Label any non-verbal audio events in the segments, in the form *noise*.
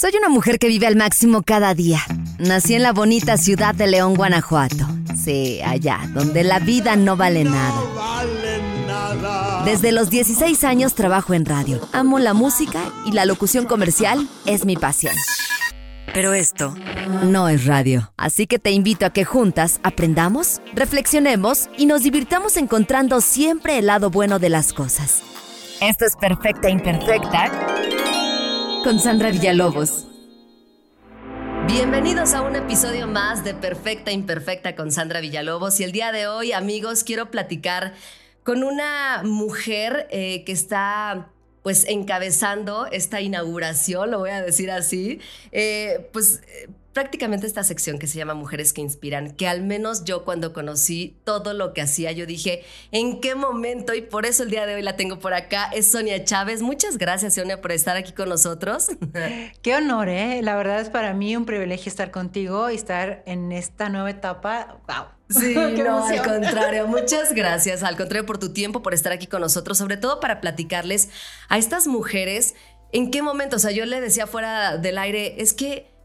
Soy una mujer que vive al máximo cada día. Nací en la bonita ciudad de León, Guanajuato. Sí, allá, donde la vida no vale nada. Desde los 16 años trabajo en radio. Amo la música y la locución comercial es mi pasión. Pero esto no es radio. Así que te invito a que juntas aprendamos, reflexionemos y nos divirtamos encontrando siempre el lado bueno de las cosas. Esto es Perfecta Imperfecta con Sandra Villalobos. Bienvenidos a un episodio más de Perfecta Imperfecta con Sandra Villalobos y el día de hoy amigos quiero platicar con una mujer eh, que está pues encabezando esta inauguración, lo voy a decir así, eh, pues prácticamente esta sección que se llama Mujeres que Inspiran, que al menos yo cuando conocí todo lo que hacía, yo dije, ¿en qué momento? Y por eso el día de hoy la tengo por acá, es Sonia Chávez. Muchas gracias, Sonia, por estar aquí con nosotros. *laughs* Qué honor, ¿eh? La verdad es para mí un privilegio estar contigo y estar en esta nueva etapa. ¡Wow! Sí, *laughs* no, al contrario, *laughs* muchas gracias, al contrario por tu tiempo, por estar aquí con nosotros, sobre todo para platicarles a estas mujeres en qué momento, o sea, yo le decía fuera del aire, es que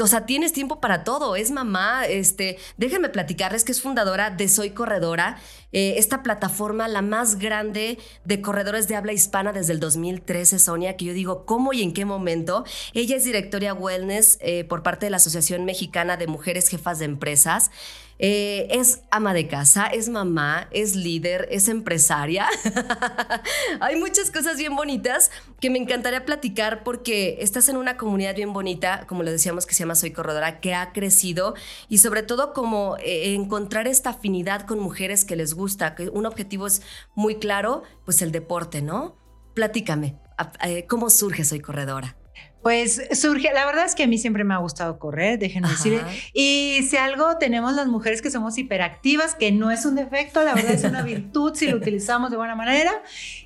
o sea, tienes tiempo para todo, es mamá, este, déjenme platicarles que es fundadora de Soy Corredora, eh, esta plataforma la más grande de corredores de habla hispana desde el 2013, Sonia, que yo digo, ¿cómo y en qué momento? Ella es directora wellness eh, por parte de la Asociación Mexicana de Mujeres Jefas de Empresas. Eh, es ama de casa, es mamá, es líder, es empresaria. *laughs* Hay muchas cosas bien bonitas que me encantaría platicar porque estás en una comunidad bien bonita, como le decíamos que se llama Soy Corredora, que ha crecido y sobre todo como eh, encontrar esta afinidad con mujeres que les gusta, que un objetivo es muy claro, pues el deporte, ¿no? Platícame, eh, ¿cómo surge Soy Corredora? Pues surge, la verdad es que a mí siempre me ha gustado correr, déjenme decir. Y si algo tenemos las mujeres que somos hiperactivas, que no es un defecto, la verdad es una virtud si lo *laughs* utilizamos de buena manera,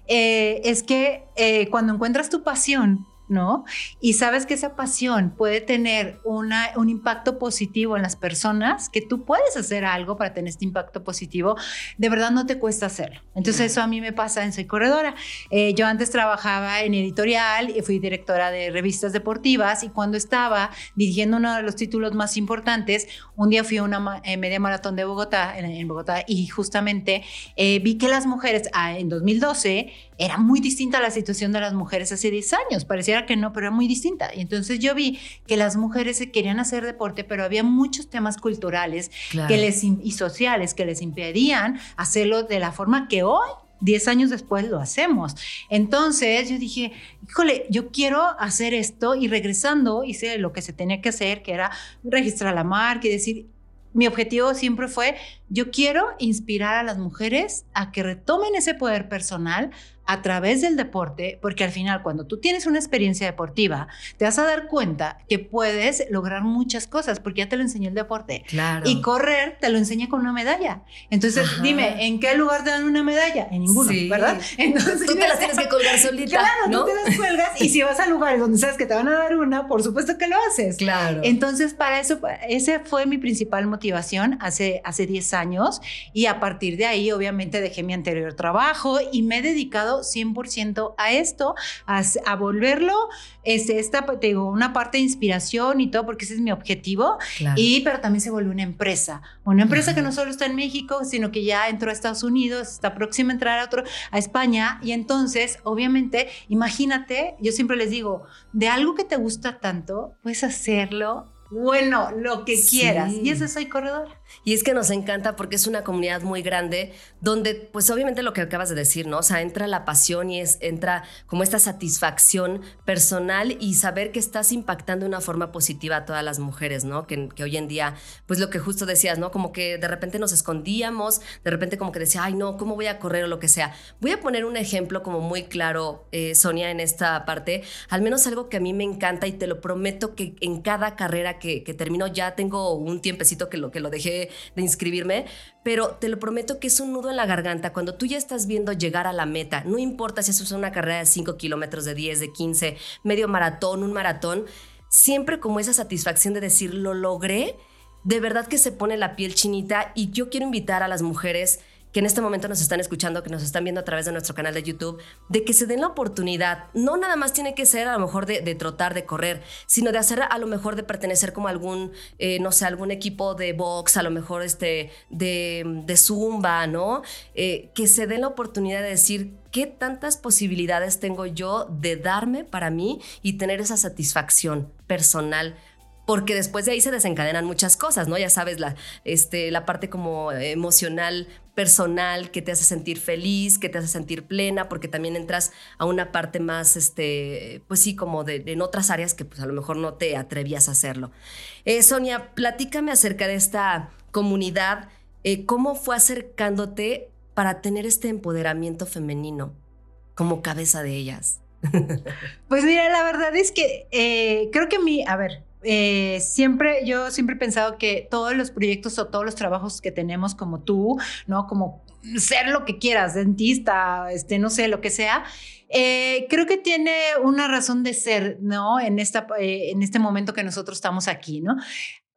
eh, es que eh, cuando encuentras tu pasión, ¿no? Y sabes que esa pasión puede tener una, un impacto positivo en las personas, que tú puedes hacer algo para tener este impacto positivo, de verdad no te cuesta hacerlo. Entonces eso a mí me pasa en Soy Corredora. Eh, yo antes trabajaba en editorial y fui directora de revistas deportivas y cuando estaba dirigiendo uno de los títulos más importantes, un día fui a una eh, media maratón de Bogotá, en, Bogotá, y justamente eh, vi que las mujeres ah, en 2012 era muy distinta la situación de las mujeres hace 10 años. Pareciera que no, pero era muy distinta. Y entonces yo vi que las mujeres se querían hacer deporte, pero había muchos temas culturales que les, y sociales que les impedían hacerlo de la forma que hoy 10 años después lo hacemos. Entonces yo dije, híjole, yo quiero hacer esto y regresando hice lo que se tenía que hacer, que era registrar la marca y decir, mi objetivo siempre fue, yo quiero inspirar a las mujeres a que retomen ese poder personal, a través del deporte, porque al final cuando tú tienes una experiencia deportiva, te vas a dar cuenta que puedes lograr muchas cosas, porque ya te lo enseñó el deporte. Claro. Y correr te lo enseña con una medalla. Entonces, dime, ¿en qué lugar te dan una medalla? En ninguno, ¿verdad? Entonces, tú te las tienes que colgar solita. Claro, ¿no? tú te las cuelgas y si vas a lugares donde sabes que te van a dar una, por supuesto que lo haces. Claro. Entonces, para eso, ese fue mi principal motivación hace, hace 10 años y a partir de ahí, obviamente, dejé mi anterior trabajo y me he dedicado 100% a esto, a, volverlo, este, esta, digo, una parte de inspiración y todo, porque ese es mi objetivo. Y, pero también se vuelve una empresa, una empresa que no solo está en México, sino que ya entró a Estados Unidos, está próxima a entrar a otro, a España. Y entonces, obviamente, imagínate, yo siempre les digo, de algo que te gusta tanto, puedes hacerlo bueno, lo que quieras. Y eso soy corredora. Y es que nos encanta porque es una comunidad muy grande donde, pues obviamente lo que acabas de decir, ¿no? O sea, entra la pasión y es, entra como esta satisfacción personal y saber que estás impactando de una forma positiva a todas las mujeres, ¿no? Que, hoy en día, pues lo que justo decías, ¿no? Como que de repente nos escondíamos, de repente como que decía, ay, no, ¿cómo voy a correr o lo que sea? Voy a poner un ejemplo como muy claro, eh, Sonia, en esta parte, al menos algo que a mí me encanta y te lo prometo que en cada carrera que, que termino ya tengo un tiempecito que lo, que lo dejé de, inscribirme, pero te lo prometo que es un nudo en la garganta cuando tú ya estás viendo llegar a la meta. No importa si eso es una carrera de 5 kilómetros, de 10, de 15, medio maratón, un maratón, siempre como esa satisfacción de decir, lo logré, de verdad que se pone la piel chinita y yo quiero invitar a las mujeres que en este momento nos están escuchando, que nos están viendo a través de nuestro canal de YouTube, de que se den la oportunidad. No nada más tiene que ser a lo mejor de, trotar, de correr, sino de hacer a lo mejor de pertenecer como algún, eh, no sé, algún equipo de box, a lo mejor este, de, zumba, ¿no? Eh, que se den la oportunidad de decir, ¿qué tantas posibilidades tengo yo de darme para mí y tener esa satisfacción personal? Porque después de ahí se desencadenan muchas cosas, ¿no? Ya sabes, la, este, la parte como emocional, personal, que te hace sentir feliz, que te hace sentir plena, porque también entras a una parte más, este, pues sí, como de, en otras áreas que pues a lo mejor no te atrevías a hacerlo. Eh, Sonia, platícame acerca de esta comunidad, eh, ¿cómo fue acercándote para tener este empoderamiento femenino como cabeza de ellas? *laughs* Pues mira, la verdad es que eh, creo que mi, a ver, eh, siempre, yo siempre he pensado que todos los proyectos o todos los trabajos que tenemos como tú, ¿no? Como ser lo que quieras, dentista, este, no sé, lo que sea, eh, creo que tiene una razón de ser, ¿no? En, esta, eh, en este momento que nosotros estamos aquí, ¿no?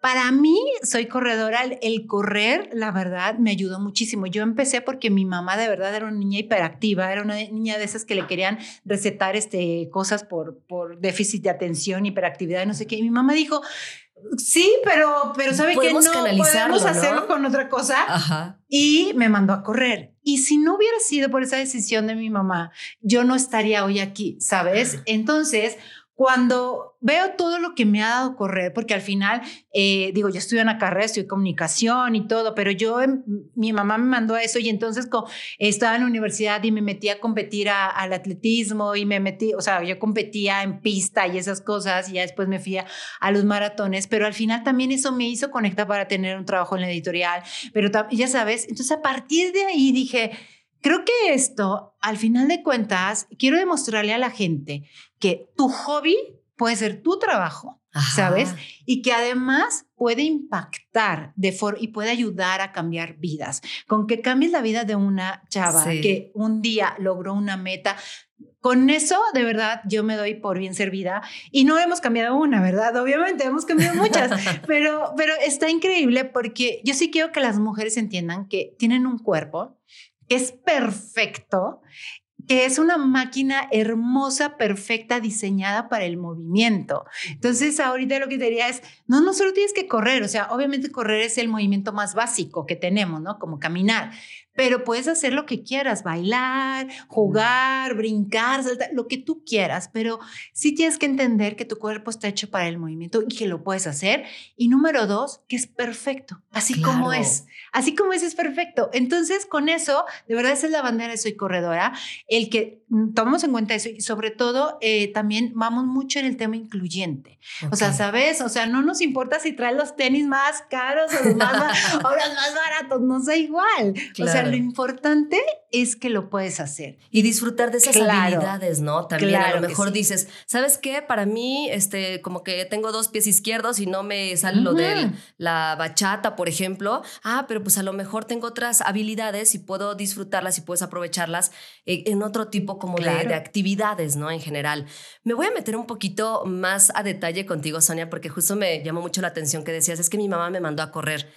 Para mí, soy corredora, el correr, la verdad, me ayudó muchísimo. Yo empecé porque mi mamá de verdad era una niña hiperactiva, era una niña de esas que le querían recetar este, cosas por, por déficit de atención, hiperactividad, no sé qué. Y mi mamá dijo, sí, pero, pero ¿sabe que no podemos hacerlo con otra cosa? Y me mandó a correr. Y si no hubiera sido por esa decisión de mi mamá, yo no estaría hoy aquí, ¿sabes? Entonces, cuando veo todo lo que me ha dado correr, porque al final, eh, digo, yo estudio una carrera, estudio comunicación y todo, pero yo, em, mi mamá me mandó a eso y entonces estaba en la universidad y me metí a competir al atletismo y me metí, o sea, yo competía en pista y esas cosas y ya después me fui a, a los maratones, pero al final también eso me hizo conectar para tener un trabajo en la editorial, pero ya sabes, entonces a partir de ahí dije, Creo que esto, al final de cuentas, quiero demostrarle a la gente que tu hobby puede ser tu trabajo, ¿sabes? Y que además puede impactar de y puede ayudar a cambiar vidas. Con que cambies la vida de una chava que un día logró una meta, con eso, de verdad, yo me doy por bien servida. Y no hemos cambiado una, ¿verdad? Obviamente, hemos cambiado muchas, *laughs* pero, pero está increíble porque yo sí quiero que las mujeres entiendan que tienen un cuerpo es perfecto, que es una máquina hermosa, perfecta, diseñada para el movimiento. Entonces, ahorita lo que te diría es, no, no solo tienes que correr, o sea, obviamente correr es el movimiento más básico que tenemos, ¿no? Como caminar, pero puedes hacer lo que quieras, bailar, jugar, brincar, saltar, lo que tú quieras, pero sí tienes que entender que tu cuerpo está hecho para el movimiento y que lo puedes hacer. Y número dos, que es perfecto, así como es, así como es, es perfecto. Entonces, con eso, de verdad, esa es la bandera de Soy Corredora, el que mm, tomamos en cuenta eso y sobre todo eh, también vamos mucho en el tema incluyente. O sea, ¿sabes? O sea, no nos importa si traes los tenis más caros o los más, *laughs* o los más baratos, no sé igual. O sea, lo importante es que lo puedes hacer. Y disfrutar de esas habilidades, ¿no? También a lo mejor dices, ¿sabes qué? Para mí, este, como que tengo dos pies izquierdos y no me sale lo de la bachata, por ejemplo. Ah, pero pues a lo mejor tengo otras habilidades y puedo disfrutarlas y puedes aprovecharlas eh, en otro tipo como de, de actividades, ¿no? En general. Me voy a meter un poquito más a detalle contigo, Sonia, porque justo me llamó mucho la atención que decías, es que mi mamá me mandó a correr.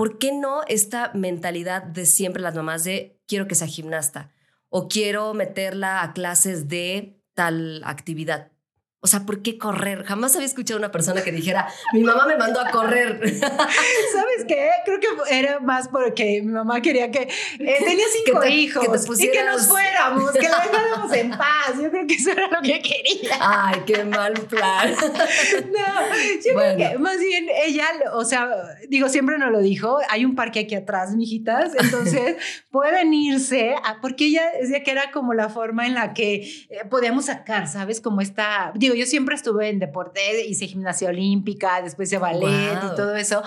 ¿Por qué no esta mentalidad de siempre las mamás de quiero que sea gimnasta o quiero meterla a clases de tal actividad? O sea, ¿por qué correr? Jamás había escuchado a una persona que dijera, mi mamá me mandó a correr. *laughs* ¿Sabes qué? Creo que era más porque mi mamá quería que... Eh, tenía cinco hijos y que nos fuéramos, que la dejáramos en paz. Yo creo que eso era lo que quería. Ay, qué mal plan. *laughs* no, yo creo que más bien ella, o sea, digo, siempre nos lo dijo, hay un parque aquí atrás, mijitas, entonces *laughs* pueden irse, a, porque ella decía que era como la forma en la que eh, podíamos sacar, ¿sabes? Como esta yo siempre estuve en deporte, hice gimnasia olímpica, después de ballet y todo eso.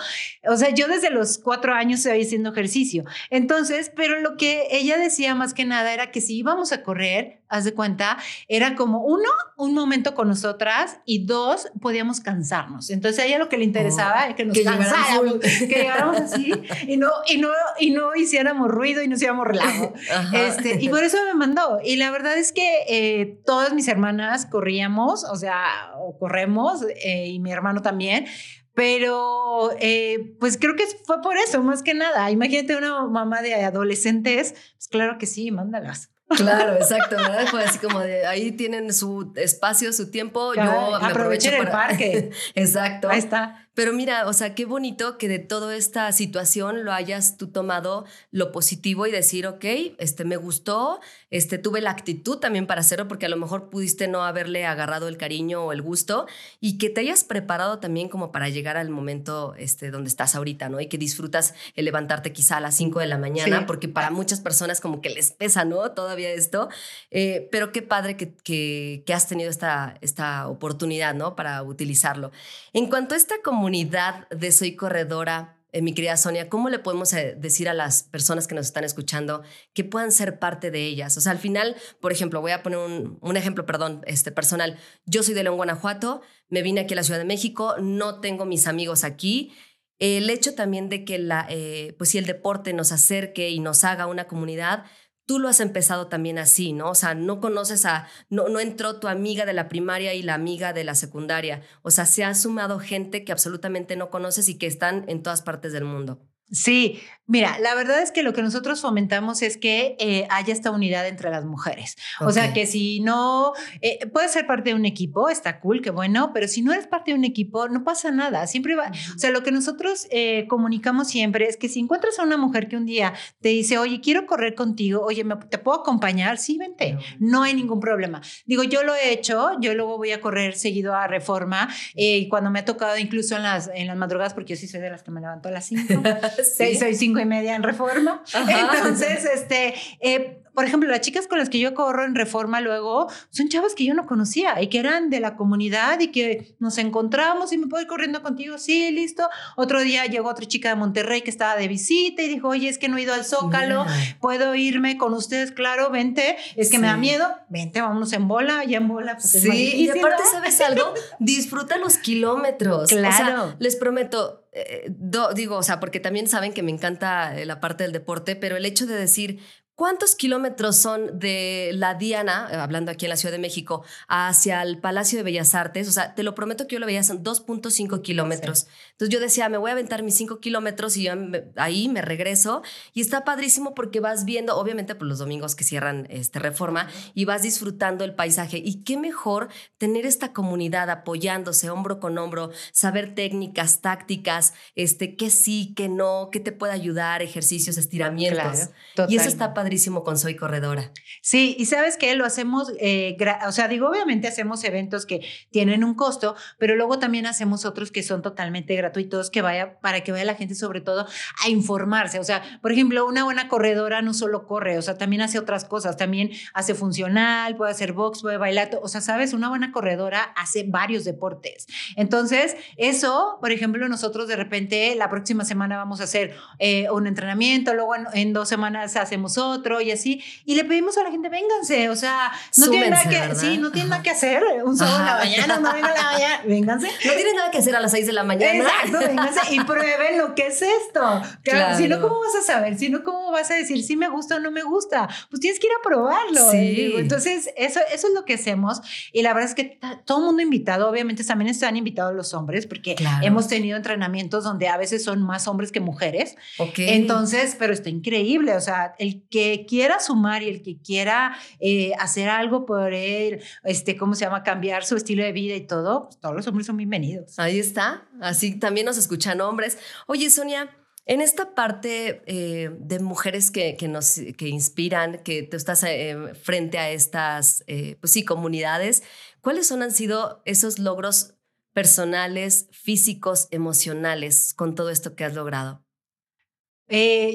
O sea, yo desde los cuatro años estoy haciendo ejercicio. Entonces, pero lo que ella decía más que nada era que si íbamos a correr, haz de cuenta, era como uno, un momento con nosotras y dos, podíamos cansarnos. Entonces a ella lo que le interesaba oh, es que nos cansáramos, *laughs* que llegáramos así y no, y, no, y no hiciéramos ruido y no hiciéramos relajo. *laughs* Este, y por eso me mandó. Y la verdad es que eh, todas mis hermanas corríamos, o sea, o corremos, eh, y mi hermano también, pero eh, pues creo que fue por eso, más que nada. Imagínate una mamá de adolescentes, pues claro que sí, mándalas. Claro, exacto, ¿verdad? Fue así como de ahí tienen su espacio, su tiempo, yo me aprovecho para... el parque. *laughs* exacto. Ahí está. Pero mira, o sea, qué bonito que de toda esta situación lo hayas tú tomado lo positivo y decir, ok, este me gustó, este tuve la actitud también para hacerlo porque a lo mejor pudiste no haberle agarrado el cariño o el gusto y que te hayas preparado también como para llegar al momento este donde estás ahorita, ¿no? Y que disfrutas el levantarte quizá a las 5 de la mañana porque para muchas personas como que les pesa, ¿no? Todavía esto, eh, pero qué padre que, que, que, has tenido esta, esta oportunidad, ¿no? Para utilizarlo. En cuanto a esta como comunidad de Soy Corredora, eh, mi querida Sonia, ¿cómo le podemos eh, decir a las personas que nos están escuchando que puedan ser parte de ellas? O sea, al final, por ejemplo, voy a poner un, ejemplo, perdón, este personal. Yo soy de León, Guanajuato, me vine aquí a la Ciudad de México, no tengo mis amigos aquí. El hecho también de que la, eh, pues si el deporte nos acerque y nos haga una comunidad, tú lo has empezado también así, ¿no? O sea, no conoces a, no, no entró tu amiga de la primaria y la amiga de la secundaria. O sea, se ha sumado gente que absolutamente no conoces y que están en todas partes del mundo. Sí, mira, la verdad es que lo que nosotros fomentamos es que eh, haya esta unidad entre las mujeres. O sea, que si no, eh, puedes ser parte de un equipo, está cool, qué bueno, pero si no eres parte de un equipo, no pasa nada. Siempre va, o sea, lo que nosotros eh, comunicamos siempre es que si encuentras a una mujer que un día te dice, oye, quiero correr contigo, oye, ¿te puedo acompañar? Sí, vente, no hay ningún problema. Digo, yo lo he hecho, yo luego voy a correr seguido a Reforma y cuando me ha tocado incluso en las, en las madrugadas, porque yo sí soy de las que me levanto a las 5. *laughs* ¿Sí? soy cinco y media en reforma. Entonces, este, eh, por ejemplo, las chicas con las que yo corro en reforma luego son chavas que yo no conocía y que eran de la comunidad y que nos encontramos y me puedo ir corriendo contigo, sí, listo. Otro día llegó otra chica de Monterrey que estaba de visita y dijo, oye, es que no he ido al Zócalo, puedo irme con ustedes, claro, vente, es que me da miedo, vente, vámonos en bola, ya en bola. Pues sí, y aparte, ¿sabes algo? Disfruta los kilómetros. Claro. les prometo, eh, digo, o sea, porque también saben que me encanta la parte del deporte, pero el hecho de decir, ¿Cuántos kilómetros son de la Diana, eh, hablando aquí en la Ciudad de México, hacia el Palacio de Bellas Artes? O sea, te lo prometo que yo lo veía, son 2.5 kilómetros. Entonces yo decía, me voy a aventar mis 5 kilómetros y ahí me regreso. Y está padrísimo porque vas viendo, obviamente por los domingos que cierran este Reforma, y vas disfrutando el paisaje. Y qué mejor tener esta comunidad apoyándose hombro con hombro, saber técnicas, tácticas, este, qué sí, qué no, qué te puede ayudar, ejercicios, estiramientos. y eso está padrísimo con Soy Corredora. Sí, y sabes que lo hacemos, eh, o sea, digo, obviamente hacemos eventos que tienen un costo, pero luego también hacemos otros que son totalmente gratuitos, que vaya, para que vaya la gente sobre todo a informarse. O sea, por ejemplo, una buena corredora no solo corre, o sea, también hace otras cosas, también hace funcional, puede hacer box, puede bailar, o sea, sabes, una buena corredora hace varios deportes. Entonces, eso, por ejemplo, nosotros de repente la próxima semana vamos a hacer eh, un entrenamiento, luego en, en dos semanas hacemos otro otro y así. Y le pedimos a la gente, vénganse, o sea, no tienen nada que, sí, no tienen nada que hacer, un sábado en la mañana, no vengan a la mañana, *laughs* vénganse. No tienen nada que hacer a las 6 de la mañana. Exacto, vénganse y *laughs* prueben lo que es esto. Claro, Si no, ¿cómo vas a saber? Si no, ¿cómo vas a decir si me gusta o no me gusta? Pues tienes que ir a probarlo. Sí. Entonces, eso, eso es lo que hacemos. Y la verdad es que todo el mundo invitado, obviamente también están invitados los hombres, porque hemos tenido entrenamientos donde a veces son más hombres que mujeres. Ok. Entonces, pero está increíble. O sea, el que quiera sumar y el que quiera eh, hacer algo por él, este, ¿cómo se llama? Cambiar su estilo de vida y todo, pues, todos los hombres son bienvenidos. Ahí está. Así también nos escuchan hombres. Oye, Sonia. En esta parte eh, de mujeres que, que, nos que inspiran, que tú estás eh, frente a estas pues sí, comunidades, ¿cuáles son, han sido esos logros personales, físicos, emocionales con todo esto que has logrado?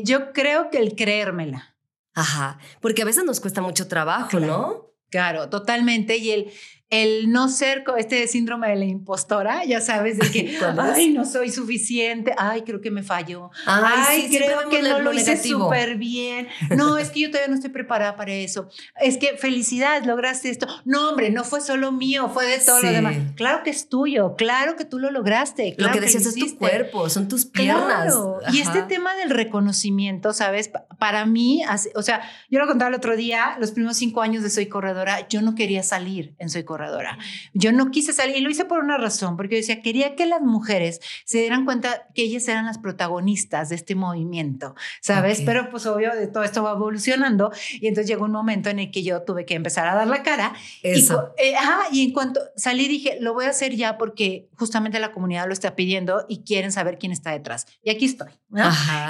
yo creo que el creérmela. Ajá, porque a veces nos cuesta mucho trabajo, ¿no? Claro, totalmente. Y el, el no ser este síndrome de la impostora, ya sabes, de que, *laughs* ay, no soy suficiente, ay, creo que me falló, ay, creo que no lo hice súper bien, no, es que yo todavía no estoy preparada para eso, es que felicidades, lograste esto, no, hombre, no fue solo mío, fue de todo lo demás, claro que es tuyo, claro que tú lo lograste, lo que decías es tu cuerpo, son tus piernas. Y este tema del reconocimiento, ¿sabes? Para mí, o sea, yo lo contaba el otro día, los primeros cinco años de Soy Corredora, yo no quería salir en Soy Corredora corredora. Yo no quise salir y lo hice por una razón, porque yo decía, quería que las mujeres se dieran cuenta que ellas eran las protagonistas de este movimiento, ¿sabes? Pero pues obvio, de todo esto va evolucionando y entonces llegó un momento en el que yo tuve que empezar a dar la cara. Eso. Y, eh, y en cuanto salí dije, lo voy a hacer ya porque justamente la comunidad lo está pidiendo y quieren saber quién está detrás. Y aquí estoy.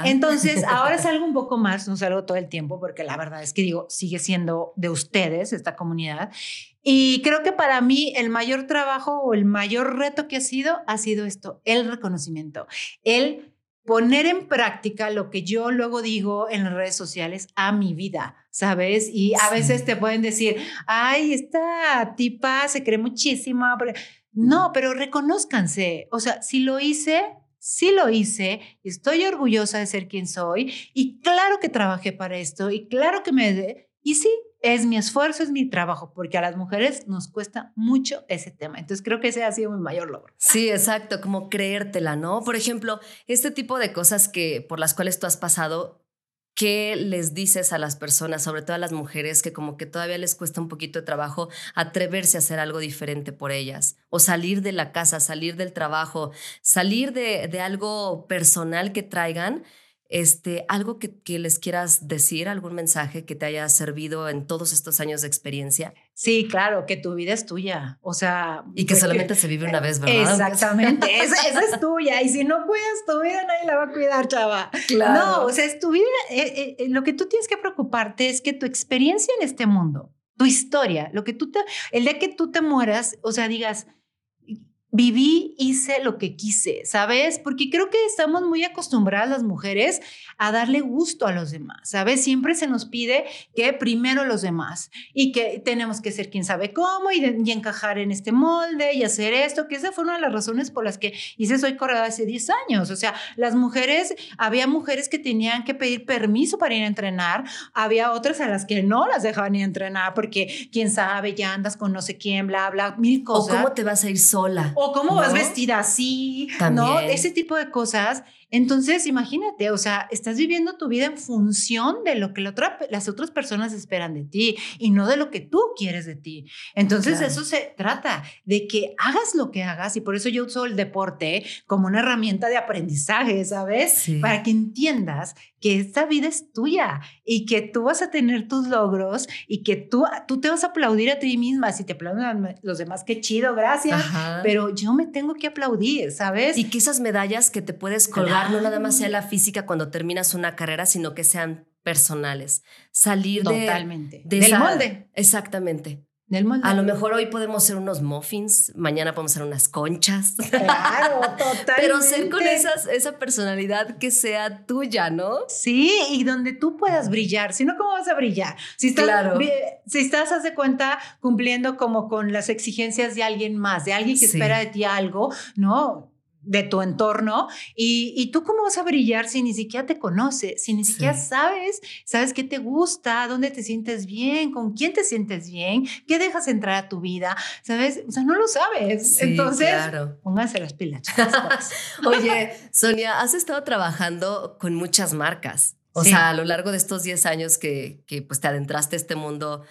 Entonces, *laughs* ahora salgo un poco más, no salgo todo el tiempo, porque la verdad es que digo, sigue siendo de ustedes esta comunidad. Y creo que para mí el mayor trabajo o el mayor reto que ha sido ha sido esto, el reconocimiento, el poner en práctica lo que yo luego digo en las redes sociales a mi vida, ¿sabes? Y a veces te pueden decir, ay, esta tipa se cree muchísimo. No, pero reconózcanse. O sea, si lo hice, sí lo hice, estoy orgullosa de ser quien soy y claro que trabajé para esto y claro que me... Y sí, es mi esfuerzo, es mi trabajo, porque a las mujeres nos cuesta mucho ese tema. Entonces creo que ese ha sido mi mayor logro. Sí, exacto, como creértela, ¿no? Por ejemplo, este tipo de cosas que por las cuales tú has pasado, ¿qué les dices a las personas, sobre todo a las mujeres, que como que todavía les cuesta un poquito de trabajo atreverse a hacer algo diferente por ellas? O salir de la casa, salir del trabajo, salir de, de algo personal que traigan. Este, algo que, que, les quieras decir, algún mensaje que te haya servido en todos estos años de experiencia. Sí, claro, que tu vida es tuya. O sea. Y que solamente se vive una vez, ¿verdad? Exactamente. *laughs* esa, es tuya. Y si no cuidas tu vida, nadie la va a cuidar, chava. Claro. No, o sea, es tu vida. Eh, eh, lo que tú tienes que preocuparte es que tu experiencia en este mundo, tu historia, lo que tú te. El día que tú te mueras, o sea, digas viví, hice lo que quise, ¿sabes? Porque creo que estamos muy acostumbradas las mujeres a darle gusto a los demás, ¿sabes? Siempre se nos pide que primero los demás y que tenemos que ser quien sabe cómo y, encajar en este molde y hacer esto, que esa fue una de las razones por las que hice Soy Corredora hace 10 años. O sea, las mujeres, había mujeres que tenían que pedir permiso para ir a entrenar, había otras a las que no las dejaban ir a entrenar porque quién sabe, ya andas con no sé quién, bla, bla, mil cosas. O cómo te vas a ir sola o cómo vas vestida así, ¿no? Ese tipo de cosas. Entonces, imagínate, o sea, estás viviendo tu vida en función de lo que las otras personas esperan de ti y no de lo que tú quieres de ti. Entonces, eso se trata de que hagas lo que hagas y por eso yo uso el deporte como una herramienta de aprendizaje, ¿sabes? Para que entiendas que esta vida es tuya y que tú vas a tener tus logros y que tú, tú te vas a aplaudir a ti misma. Si te aplauden los demás, qué chido, gracias. Pero yo me tengo que aplaudir, ¿sabes? Y que esas medallas que te puedes colgar no nada más sea la física cuando terminas una carrera, sino que sean personales. Salir Totalmente. de, Del molde. Exactamente. A lo mejor hoy podemos ser unos muffins, mañana podemos ser unas conchas. *laughs* Claro, totalmente. *laughs* Pero ser con esas, esa personalidad que sea tuya, ¿no? Sí, y donde tú puedas brillar. Si no, ¿cómo vas a brillar? Si estás, claro. si estás, haz de cuenta, cumpliendo como con las exigencias de alguien más, de alguien que espera de ti algo, no, de tu entorno y, y, tú cómo vas a brillar si ni siquiera te conoces, si ni siquiera sabes, sabes qué te gusta, dónde te sientes bien, con quién te sientes bien, qué dejas entrar a tu vida, ¿sabes? O sea, no lo sabes. Entonces, claro. pónganse las pilas. *laughs* Oye, Sonia, has estado trabajando con muchas marcas. O sea, a lo largo de estos 10 años que, que pues, te adentraste a este mundo,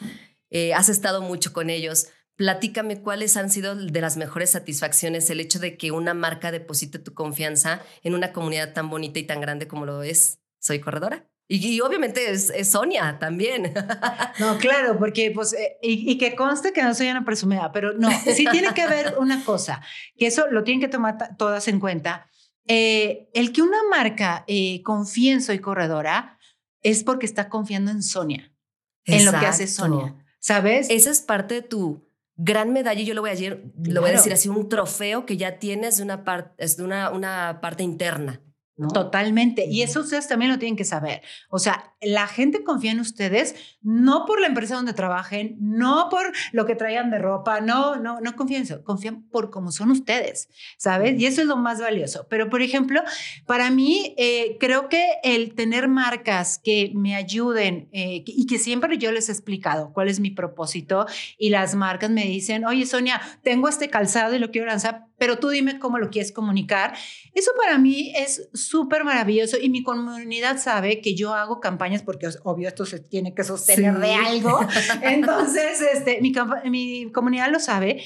eh, has estado mucho con ellos. Platícame cuáles han sido de las mejores satisfacciones el hecho de que una marca deposite tu confianza en una comunidad tan bonita y tan grande como lo es Soy Corredora. Y, obviamente es, Sonia también. *laughs* No, claro, porque pues, eh, y, que conste que no soy una presumida, pero no, sí tiene que haber una cosa, que eso lo tienen que tomar todas en cuenta. Eh, el que una marca eh, confíe en Soy Corredora es porque está confiando en Sonia, en lo que hace Sonia, ¿sabes? Esa es parte de tu gran medalla, y yo lo voy a decir, lo voy a decir así, un trofeo que ya tienes de una, parte de una, una parte interna. Totalmente. Y eso ustedes también lo tienen que saber. O sea, la gente confía en ustedes no por la empresa donde trabajen, no por lo que traigan de ropa, no, no, no confían en eso, confían por cómo son ustedes, ¿sabes? Y eso es lo más valioso. Pero, por ejemplo, para mí, eh, creo que el tener marcas que me ayuden eh, y que siempre yo les he explicado cuál es mi propósito y las marcas me dicen, oye, Sonia, tengo este calzado y lo quiero lanzar, pero tú dime cómo lo quieres comunicar. Eso para mí es súper maravilloso y mi comunidad sabe que yo hago campañas porque obvio esto se tiene que sostener de algo. *laughs* Entonces, este, mi, mi comunidad lo sabe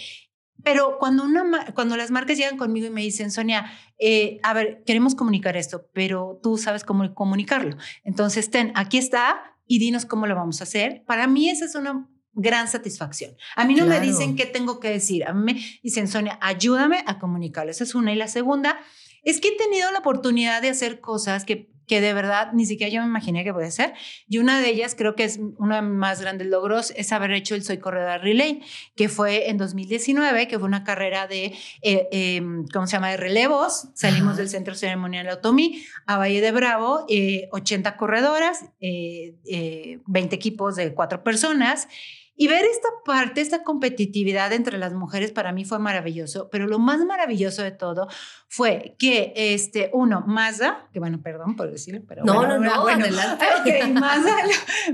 pero cuando, una, cuando las marcas llegan conmigo y me dicen, Sonia, eh, a ver, queremos comunicar esto, pero tú sabes cómo comunicarlo. Entonces, ten, aquí está y dinos cómo lo vamos a hacer. Para mí esa es una gran satisfacción. A mí no me dicen qué tengo que decir, a mí me dicen, Sonia, ayúdame a comunicarlo. Esa es una. Y la segunda es que he tenido la oportunidad de hacer cosas que que de verdad ni siquiera yo me imaginé que puede ser. Y una de ellas, creo que es uno de mis más grandes logros, es haber hecho el Soy Corredora Relay, que fue en 2019, que fue una carrera de, eh, em, ¿cómo se llama?, de relevos. Salimos del Centro Ceremonial Otomí a Valle de Bravo, 80 eh, corredoras, 20 eh, equipos de cuatro personas. Y ver esta parte, esta competitividad entre las mujeres para mí fue maravilloso, pero lo más maravilloso de todo fue que, este, uno, Mazda, que bueno, perdón por decirlo, pero... No, no, no, adelante. Ok, *laughs* Mazda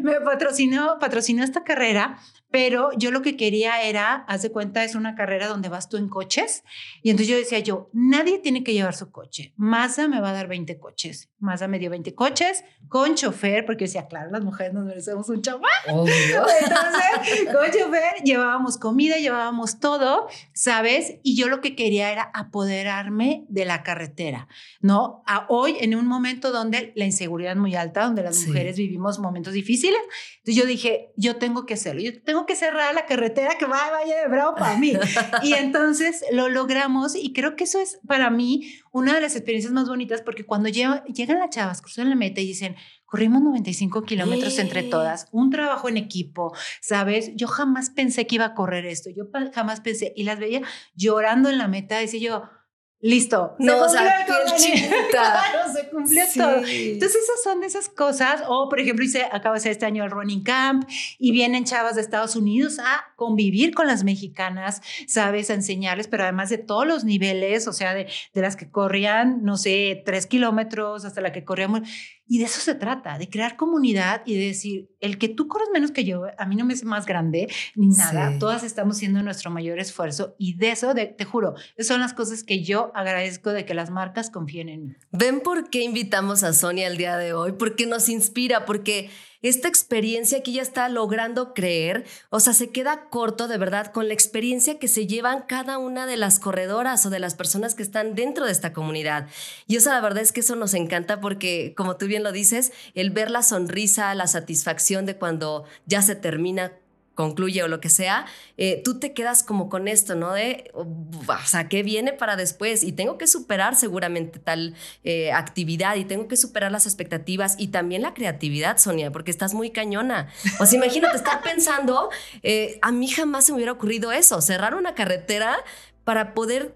me patrocinó, patrocinó esta carrera pero yo lo que quería era, haz de cuenta, es una carrera donde vas tú en coches. Y entonces yo decía yo, nadie tiene que llevar su coche. Mazda me va a dar 20 coches. Mazda me dio 20 coches con chofer, porque yo decía, claro, las mujeres nos merecemos un chofer. *laughs* Entonces, *laughs* con chofer llevábamos comida, llevábamos todo, ¿sabes? Y yo lo que quería era apoderarme de la carretera, ¿no? A hoy, en un momento donde la inseguridad es muy alta, donde las mujeres vivimos momentos difíciles, entonces yo dije, yo tengo que hacerlo. Yo tengo que cerrar la carretera que va a Valle de Bravo para mí. *laughs* y entonces lo logramos y creo que eso es para mí una de las experiencias más bonitas porque cuando llegan las chavas, cruzan la meta y dicen, corrimos 95 kilómetros entre todas, un trabajo en equipo, ¿sabes? Yo jamás pensé que iba a correr esto, yo jamás pensé, y las veía llorando en la meta, decía yo, Listo. No, o sea, *laughs* claro, se cumplió todo. Entonces, esas son esas cosas. O, por ejemplo, hice, acabo de hacer este año el Running Camp y vienen chavas de Estados Unidos a convivir con las mexicanas, ¿sabes? A enseñarles, pero además de todos los niveles, o sea, de, de las que corrían, no sé, tres kilómetros hasta la que corríamos y de eso se trata, de crear comunidad y de decir, el que tú corres menos que yo, a mí no me hace más grande ni nada, todas estamos haciendo nuestro mayor esfuerzo y de eso, te juro, son las cosas que yo agradezco de que las marcas confíen en mí. ¿Ven por qué invitamos a Sonia el día de hoy? Porque nos inspira, porque esta experiencia que ella está logrando creer, o sea, se queda corto de verdad con la experiencia que se llevan cada una de las corredoras o de las personas que están dentro de esta comunidad. Y eso la verdad es que eso nos encanta porque, como tú bien lo dices, el ver la sonrisa, la satisfacción de cuando ya se termina concluye o lo que sea, eh, tú te quedas como con esto, ¿no? De, o sea, ¿qué viene para después? Y tengo que superar seguramente tal eh, actividad y tengo que superar las expectativas y también la creatividad, Sonia, porque estás muy cañona. O sea, imagínate estar pensando, eh, a mí jamás se me hubiera ocurrido eso, cerrar una carretera para poder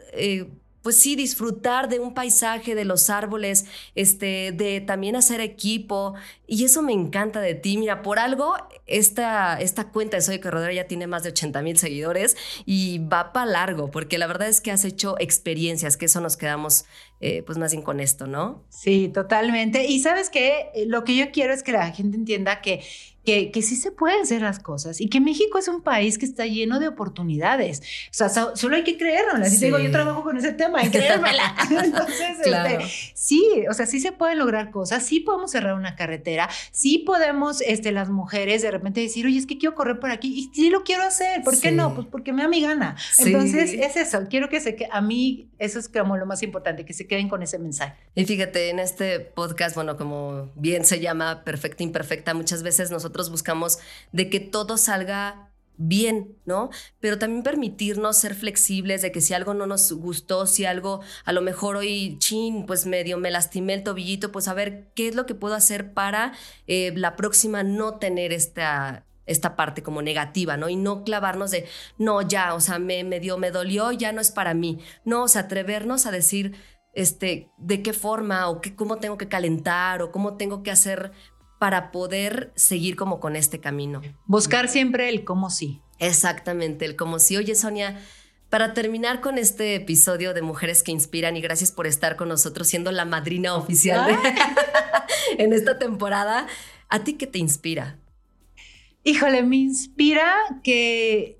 pues sí, disfrutar de un paisaje, de los árboles, este, de también hacer equipo. Y eso me encanta de ti. Mira, por algo, esta, esta cuenta de Soy Corredora ya tiene más de 80 mil seguidores y va para largo, porque la verdad es que has hecho experiencias, que eso nos quedamos eh, pues más bien con esto, ¿no? Sí, totalmente. Y sabes que lo que yo quiero es que la gente entienda que que, que, sí se pueden hacer las cosas y que México es un país que está lleno de oportunidades. O sea, solo hay que creerlo. Así digo, yo trabajo con ese tema, y creérmela. *laughs* *laughs* Entonces, este, sí, o sea, sí se pueden lograr cosas, sí podemos cerrar una carretera, sí podemos, este, las mujeres de repente decir, oye, es que quiero correr por aquí y sí lo quiero hacer. ¿Por qué no? Pues porque me da mi gana. Entonces, es eso. Quiero que se que a mí eso es como lo más importante, que se queden con ese mensaje. Y fíjate, en este podcast, bueno, como bien se llama Perfecta Imperfecta, muchas veces nosotros buscamos de que todo salga bien, ¿no? Pero también permitirnos ser flexibles de que si algo no nos gustó, si algo a lo mejor hoy, chin, pues medio me lastimé el tobillito, pues a ver qué es lo que puedo hacer para eh, la próxima no tener esta, esta parte como negativa, ¿no? Y no clavarnos de, no, ya, o sea, me, me dio, me dolió, ya no es para mí. No, o sea, atrevernos a decir, este, de qué forma o qué, cómo tengo que calentar o cómo tengo que hacer para poder seguir como con este camino. Buscar siempre el cómo sí. Exactamente, el cómo sí. Oye, Sonia, para terminar con este episodio de Mujeres que Inspiran y gracias por estar con nosotros siendo la madrina oficial *laughs* en esta temporada, ¿a ti qué te inspira? Híjole, me inspira que,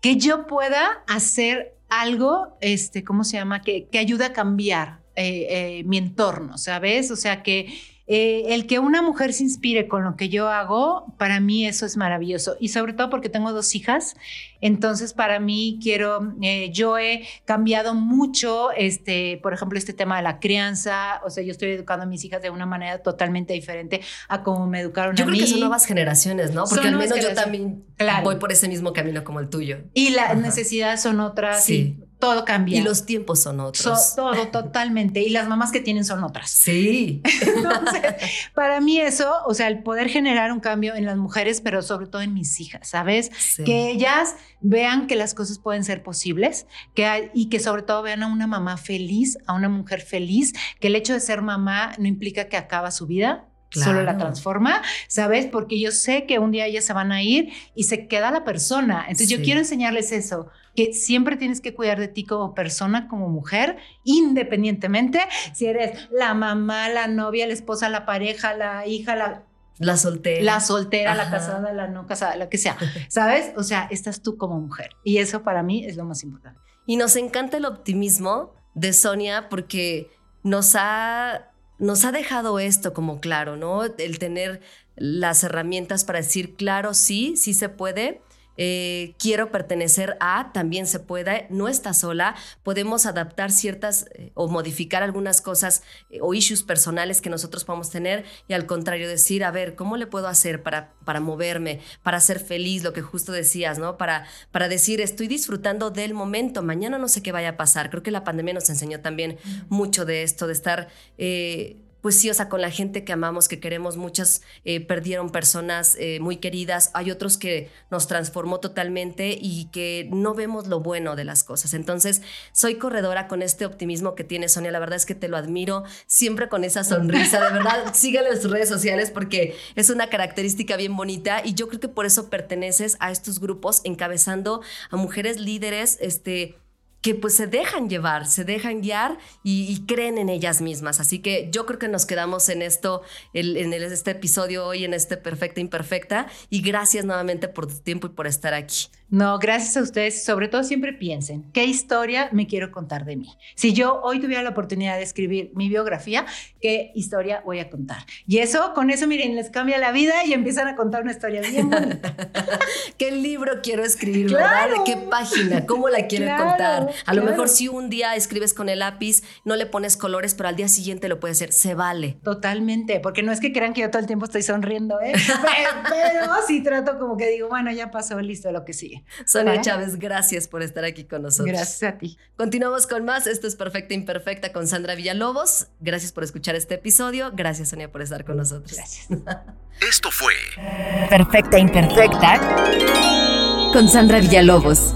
que yo pueda hacer algo, este, ¿cómo se llama? Que, que ayuda a cambiar eh, eh, mi entorno, ¿sabes? O sea, que eh, el que una mujer se inspire con lo que yo hago, para mí eso es maravilloso. Y sobre todo porque tengo dos hijas, entonces para mí quiero, eh, yo he cambiado mucho, este, por ejemplo, este tema de la crianza, o sea, yo estoy educando a mis hijas de una manera totalmente diferente a como me educaron yo a mí. Yo creo que son nuevas generaciones, ¿no? Porque al menos yo también voy por ese mismo camino como el tuyo. Y las necesidades son otras. Sí todo cambia. Y los tiempos son otros. todo, *laughs* totalmente. Y las mamás que tienen son otras. Sí. *laughs* Entonces, para mí eso, o sea, el poder generar un cambio en las mujeres, pero sobre todo en mis hijas, ¿sabes? Que ellas vean que las cosas pueden ser posibles que y que sobre todo vean a una mamá feliz, a una mujer feliz, que el hecho de ser mamá no implica que acaba su vida, solo la transforma, ¿sabes? Porque yo sé que un día ellas se van a ir y se queda la persona. Entonces yo quiero enseñarles eso, que siempre tienes que cuidar de ti como persona, como mujer, independientemente si eres la mamá, la novia, la esposa, la pareja, la hija, la... La soltera. La soltera, la casada, la no casada, lo que sea. ¿Sabes? O sea, estás tú como mujer. Y eso para mí es lo más importante. Y nos encanta el optimismo de Sonia porque nos ha nos ha dejado esto como claro, ¿no? El tener las herramientas para decir, claro, sí, sí se puede, eh, quiero pertenecer a, también se puede, no está sola, podemos adaptar ciertas eh, o modificar algunas cosas eh, o issues personales que nosotros podemos tener y al contrario decir, a ver, ¿cómo le puedo hacer para, para moverme, para ser feliz, lo que justo decías, ¿no? Para, para decir, estoy disfrutando del momento, mañana no sé qué vaya a pasar. Creo que la pandemia nos enseñó también mucho de esto, de estar pues sí, o sea, con la gente que amamos, que queremos, muchas eh, perdieron personas eh, muy queridas, hay otros que nos transformó totalmente y que no vemos lo bueno de las cosas. Entonces, soy corredora con este optimismo que tiene Sonia, la verdad es que te lo admiro, siempre con esa sonrisa, de verdad, *laughs* síguele en sus redes sociales porque es una característica bien bonita y yo creo que por eso perteneces a estos grupos encabezando a mujeres líderes, este que pues se dejan llevar, se dejan guiar y, creen en ellas mismas. Así que yo creo que nos quedamos en esto, en este episodio hoy, en este Perfecta Imperfecta. Y gracias nuevamente por tu tiempo y por estar aquí. No, gracias a ustedes. Sobre todo siempre piensen, ¿qué historia me quiero contar de mí? Si yo hoy tuviera la oportunidad de escribir mi biografía, ¿qué historia voy a contar? Y eso, con eso, miren, les cambia la vida y empiezan a contar una historia bien bonita. *laughs* ¿Qué libro quiero escribir, verdad? ¿De qué página? ¿Cómo la quiero contar? A lo mejor si un día escribes con el lápiz, no le pones colores, pero al día siguiente lo puedes hacer. Se vale. Totalmente, porque no es que crean que yo todo el tiempo estoy sonriendo, ¿eh? *laughs* pero, sí trato como que digo, bueno, ya pasó, listo, lo que sigue. Sonia Chávez, gracias por estar aquí con nosotros. Gracias a ti. Continuamos con más. Esto es Perfecta Imperfecta con Sandra Villalobos. Gracias por escuchar este episodio. Gracias, Sonia, por estar con nosotros. Gracias. *laughs* Esto fue Perfecta Imperfecta con Sandra Villalobos.